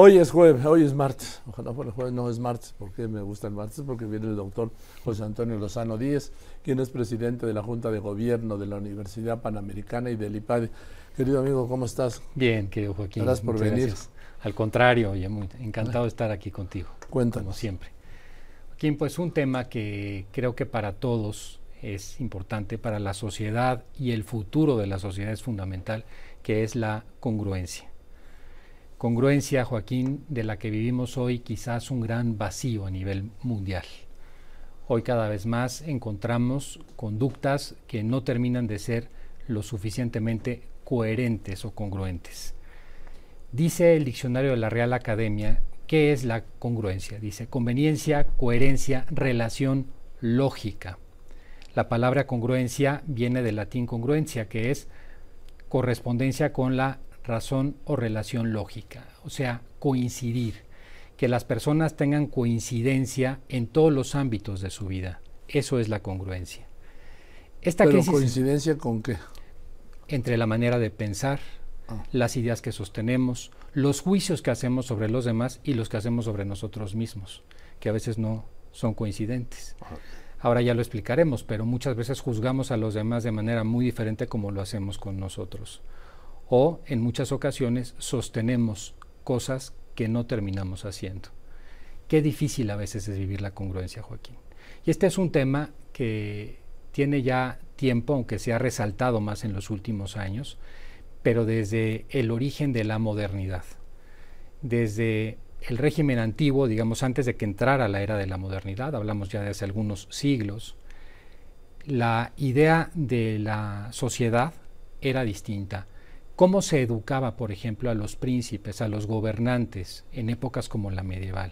Hoy es jueves, hoy es martes. Ojalá fuera jueves, no es martes, porque me gusta el martes, porque viene el doctor José Antonio Lozano Díez, quien es presidente de la Junta de Gobierno de la Universidad Panamericana y del IPADE. Querido amigo, ¿cómo estás? Bien, querido Joaquín. Gracias por venir. Al contrario, y muy encantado de estar aquí contigo. Cuéntanos. Como siempre. Joaquín, pues un tema que creo que para todos es importante, para la sociedad y el futuro de la sociedad es fundamental, que es la congruencia congruencia, Joaquín, de la que vivimos hoy quizás un gran vacío a nivel mundial. Hoy cada vez más encontramos conductas que no terminan de ser lo suficientemente coherentes o congruentes. Dice el diccionario de la Real Academia, ¿qué es la congruencia? Dice conveniencia, coherencia, relación, lógica. La palabra congruencia viene del latín congruencia, que es correspondencia con la razón o relación lógica, o sea, coincidir, que las personas tengan coincidencia en todos los ámbitos de su vida. Eso es la congruencia. Esta ¿Pero coincidencia con qué? Entre la manera de pensar, ah. las ideas que sostenemos, los juicios que hacemos sobre los demás y los que hacemos sobre nosotros mismos, que a veces no son coincidentes. Ah. Ahora ya lo explicaremos, pero muchas veces juzgamos a los demás de manera muy diferente como lo hacemos con nosotros o en muchas ocasiones sostenemos cosas que no terminamos haciendo. Qué difícil a veces es vivir la congruencia, Joaquín. Y este es un tema que tiene ya tiempo, aunque se ha resaltado más en los últimos años, pero desde el origen de la modernidad. Desde el régimen antiguo, digamos antes de que entrara la era de la modernidad, hablamos ya de hace algunos siglos, la idea de la sociedad era distinta cómo se educaba, por ejemplo, a los príncipes, a los gobernantes en épocas como la medieval.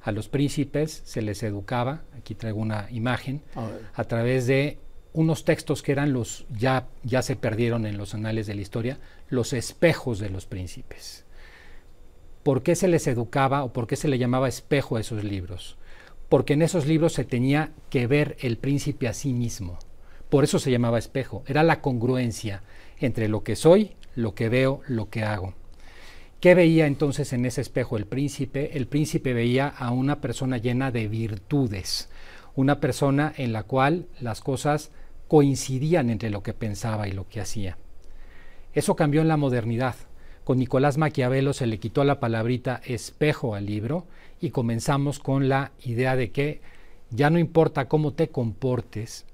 A los príncipes se les educaba, aquí traigo una imagen, a, través de unos textos que eran los, ya, ya se perdieron en los anales de la historia, los espejos de los príncipes. ¿Por qué se les educaba o por qué se le llamaba espejo a esos libros? Porque en esos libros se tenía que ver el príncipe a sí mismo. Por eso se llamaba espejo. Era la congruencia entre lo que soy lo que veo, lo que hago. ¿Qué veía entonces en ese espejo el príncipe? El príncipe veía a una persona llena de virtudes, una persona en la cual las cosas coincidían entre lo que pensaba y lo que hacía. Eso cambió en la modernidad. Con Nicolás Maquiavelo se le quitó la palabrita espejo al libro y comenzamos con la idea de que ya no importa cómo te comportes,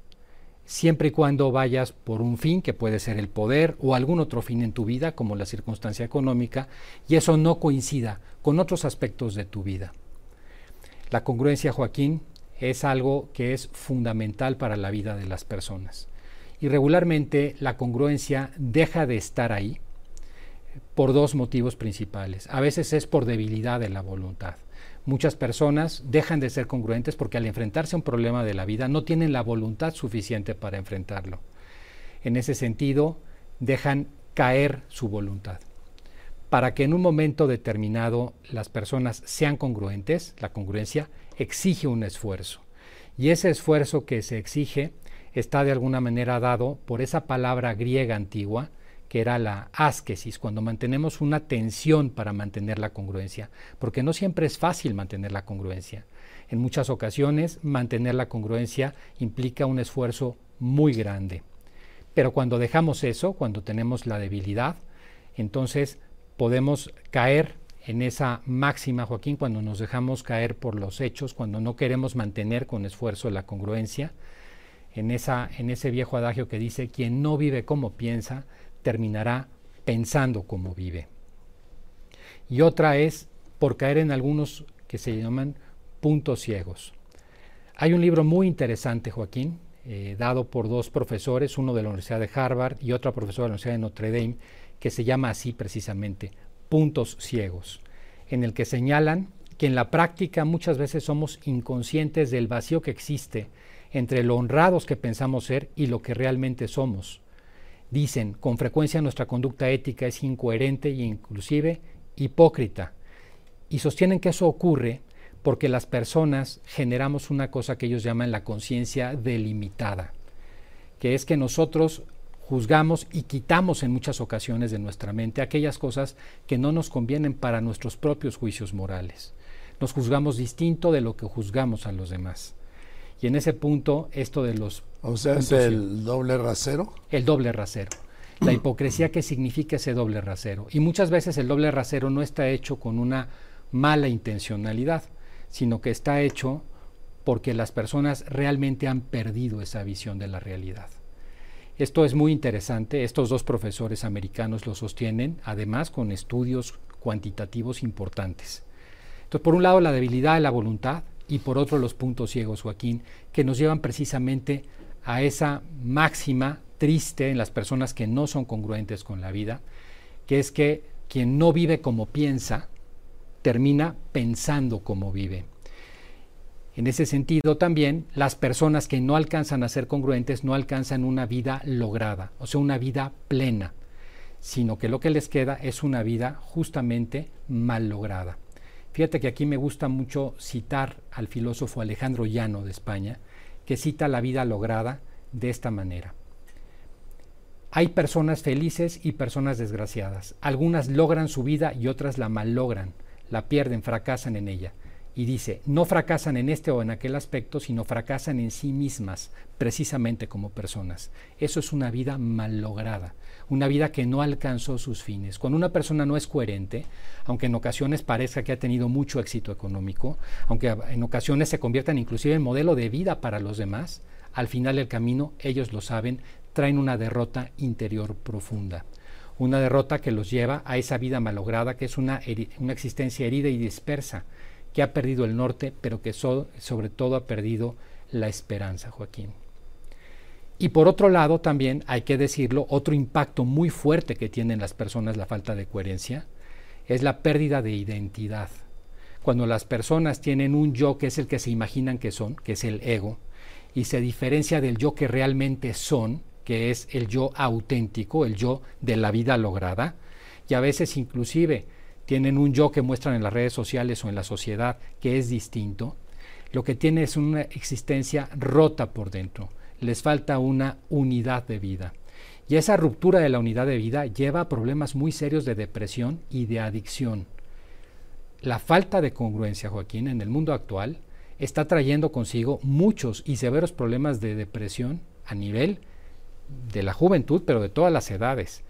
siempre y cuando vayas por un fin, que puede ser el poder o algún otro fin en tu vida, como la circunstancia económica, y eso no coincida con otros aspectos de tu vida. La congruencia, Joaquín, es algo que es fundamental para la vida de las personas. Y regularmente la congruencia deja de estar ahí por dos motivos principales. A veces es por debilidad de la voluntad muchas personas dejan de ser congruentes porque al enfrentarse a un problema de la vida no tienen la voluntad suficiente para enfrentarlo. En ese sentido, dejan caer su voluntad. Para que en un momento determinado las personas sean congruentes, la congruencia exige un esfuerzo. Y ese esfuerzo que se exige está de alguna manera dado por esa palabra griega antigua que era la asquesis, cuando mantenemos una tensión para mantener la congruencia, porque no siempre es fácil mantener la congruencia. En muchas ocasiones mantener la congruencia implica un esfuerzo muy grande. Pero cuando dejamos eso, cuando tenemos la debilidad, entonces podemos caer en esa máxima, Joaquín, cuando nos dejamos caer por los hechos, cuando no queremos mantener con esfuerzo la congruencia, en, esa, en ese viejo adagio que dice, quien no vive como piensa, terminará pensando como vive. Y otra es por caer en algunos que se llaman puntos ciegos. Hay un libro muy interesante, Joaquín, eh, dado por dos profesores, uno de la Universidad de Harvard y otro profesor de la Universidad de Notre Dame, que se llama así precisamente, Puntos Ciegos, en el que señalan que en la práctica muchas veces somos inconscientes del vacío que existe entre lo honrados que pensamos ser y lo que realmente somos Dicen, con frecuencia nuestra conducta ética es incoherente e inclusive hipócrita. Y sostienen que eso ocurre porque las personas generamos una cosa que ellos llaman la conciencia delimitada, que es que nosotros juzgamos y quitamos en muchas ocasiones de nuestra mente aquellas cosas que no nos convienen para nuestros propios juicios morales. Nos juzgamos distinto de lo que juzgamos a los demás. Y en ese punto, esto de los... O sea, es el doble rasero. El doble rasero. La hipocresía que significa ese doble rasero. Y muchas veces el doble rasero no está hecho con una mala intencionalidad, sino que está hecho porque las personas realmente han perdido esa visión de la realidad. Esto es muy interesante, estos dos profesores americanos lo sostienen, además con estudios cuantitativos importantes. Entonces, por un lado, la debilidad de la voluntad y por otro, los puntos ciegos, Joaquín, que nos llevan precisamente a esa máxima triste en las personas que no son congruentes con la vida, que es que quien no vive como piensa, termina pensando como vive. En ese sentido también las personas que no alcanzan a ser congruentes no alcanzan una vida lograda, o sea, una vida plena, sino que lo que les queda es una vida justamente mal lograda. Fíjate que aquí me gusta mucho citar al filósofo Alejandro Llano de España, que cita la vida lograda de esta manera. Hay personas felices y personas desgraciadas. Algunas logran su vida y otras la malogran, la pierden, fracasan en ella y dice, no fracasan en este o en aquel aspecto, sino fracasan en sí mismas, precisamente como personas. Eso es una vida mal lograda, una vida que no alcanzó sus fines. Cuando una persona no es coherente, aunque en ocasiones parezca que ha tenido mucho éxito económico, aunque en ocasiones se conviertan inclusive en modelo de vida para los demás, al final del camino, ellos lo saben, traen una derrota interior profunda. Una derrota que los lleva a esa vida malograda, que es una, una existencia herida y dispersa, que ha perdido el norte, pero que sobre todo ha perdido la esperanza, Joaquín. Y por otro lado, también hay que decirlo, otro impacto muy fuerte que tienen las personas la falta de coherencia es la pérdida de identidad. Cuando las personas tienen un yo que es el que se imaginan que son, que es el ego, y se diferencia del yo que realmente son, que es el yo auténtico, el yo de la vida lograda, y a veces inclusive tienen un yo que muestran en las redes sociales o en la sociedad que es distinto, lo que tiene es una existencia rota por dentro, les falta una unidad de vida. Y esa ruptura de la unidad de vida lleva a problemas muy serios de depresión y de adicción. La falta de congruencia, Joaquín, en el mundo actual está trayendo consigo muchos y severos problemas de depresión a nivel de la juventud, pero de todas las edades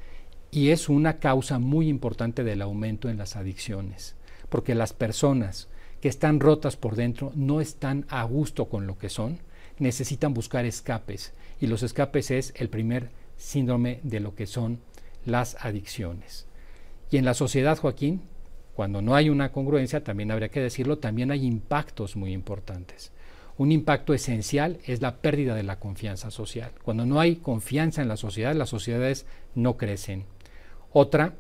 y es una causa muy importante del aumento en las adicciones, porque las personas que están rotas por dentro no están a gusto con lo que son, necesitan buscar escapes y los escapes es el primer síndrome de lo que son las adicciones. Y en la sociedad, Joaquín, cuando no hay una congruencia, también habría que decirlo, también hay impactos muy importantes. Un impacto esencial es la pérdida de la confianza social. Cuando no hay confianza en la sociedad, las sociedades no crecen. Otra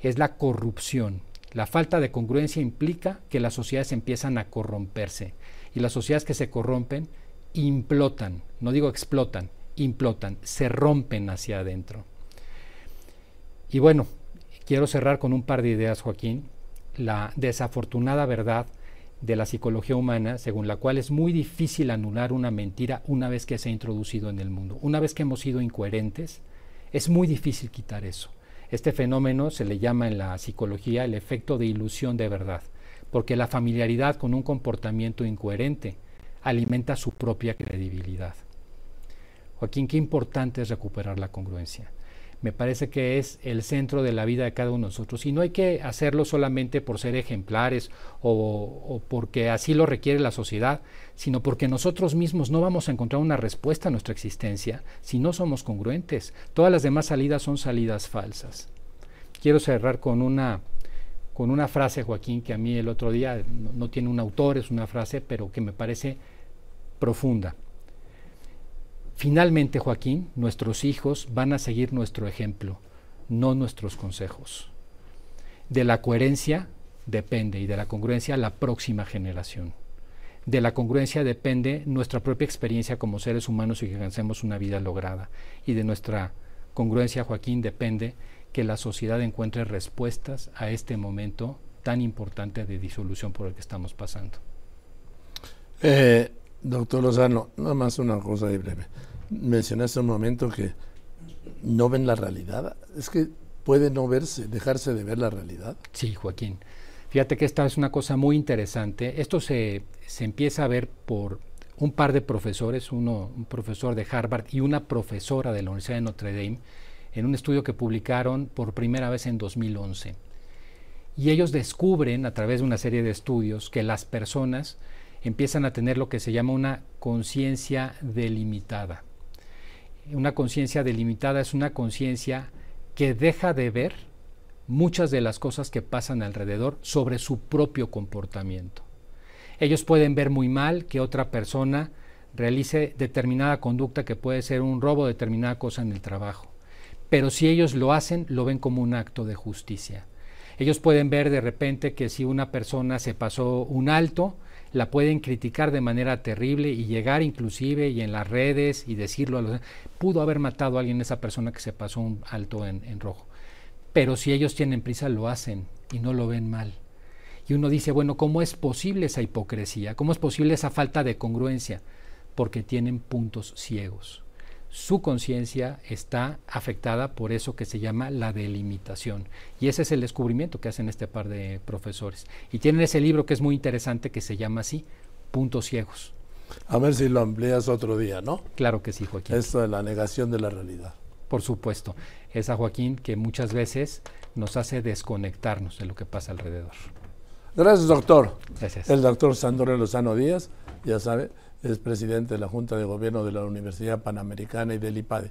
es la corrupción. La falta de congruencia implica que las sociedades empiezan a corromperse y las sociedades que se corrompen implotan, no digo explotan, implotan, se rompen hacia adentro. Y bueno, quiero cerrar con un par de ideas, Joaquín. La desafortunada verdad de la psicología humana, según la cual es muy difícil anular una mentira una vez que se ha introducido en el mundo. Una vez que hemos sido incoherentes, es muy difícil quitar eso. Este fenómeno se le llama en la psicología el efecto de ilusión de verdad, porque la familiaridad con un comportamiento incoherente alimenta su propia credibilidad. Joaquín, qué importante es recuperar la congruencia me parece que es el centro de la vida de cada uno de nosotros. Y no hay que hacerlo solamente por ser ejemplares o, porque así lo requiere la sociedad, sino porque nosotros mismos no vamos a encontrar una respuesta a nuestra existencia si no somos congruentes. Todas las demás salidas son salidas falsas. Quiero cerrar con una, con una frase, Joaquín, que a mí el otro día no tiene un autor, es una frase, pero que me parece profunda. Finalmente, Joaquín, nuestros hijos van a seguir nuestro ejemplo, no nuestros consejos. De la coherencia depende y de la congruencia la próxima generación. De la congruencia depende nuestra propia experiencia como seres humanos y que alcancemos una vida lograda. Y de nuestra congruencia, Joaquín, depende que la sociedad encuentre respuestas a este momento tan importante de disolución por el que estamos pasando. Eh, doctor Lozano, nada más una cosa ahí breve mencionaste un momento que no ven la realidad. Es que puede no verse, dejarse de ver la realidad. Sí, Joaquín. Fíjate que esta es una cosa muy interesante. Esto se, se empieza a ver por un par de profesores, uno, un profesor de Harvard y una profesora de la Universidad de Notre Dame, en un estudio que publicaron por primera vez en 2011. Y ellos descubren a través de una serie de estudios que las personas empiezan a tener lo que se llama una conciencia delimitada. Una conciencia delimitada es una conciencia que deja de ver muchas de las cosas que pasan alrededor sobre su propio comportamiento. Ellos pueden ver muy mal que otra persona realice determinada conducta que puede ser un robo, determinada cosa en el trabajo. Pero si ellos lo hacen, lo ven como un acto de justicia. Ellos pueden ver de repente que si una persona se pasó un alto, la pueden criticar de manera terrible y llegar inclusive y en las redes y decirlo a los pudo haber matado a alguien esa persona que se pasó un alto en, en rojo. Pero si ellos tienen prisa lo hacen y no lo ven mal. Y uno dice, bueno, ¿cómo es posible esa hipocresía? ¿Cómo es posible esa falta de congruencia? Porque tienen puntos ciegos su conciencia está afectada por eso que se llama la delimitación. Y ese es el descubrimiento que hacen este par de profesores. Y tienen ese libro que es muy interesante que se llama así, Puntos Ciegos. A ver si lo amplías otro día, ¿no? Claro que sí, Joaquín. Esto de la negación de la realidad. Por supuesto. Esa Joaquín que muchas veces nos hace desconectarnos de lo que pasa alrededor. Gracias, doctor. Gracias. El doctor Sandro Lozano Díaz, ya sabe, es presidente de la Junta de Gobierno de la Universidad Panamericana y del IPADE.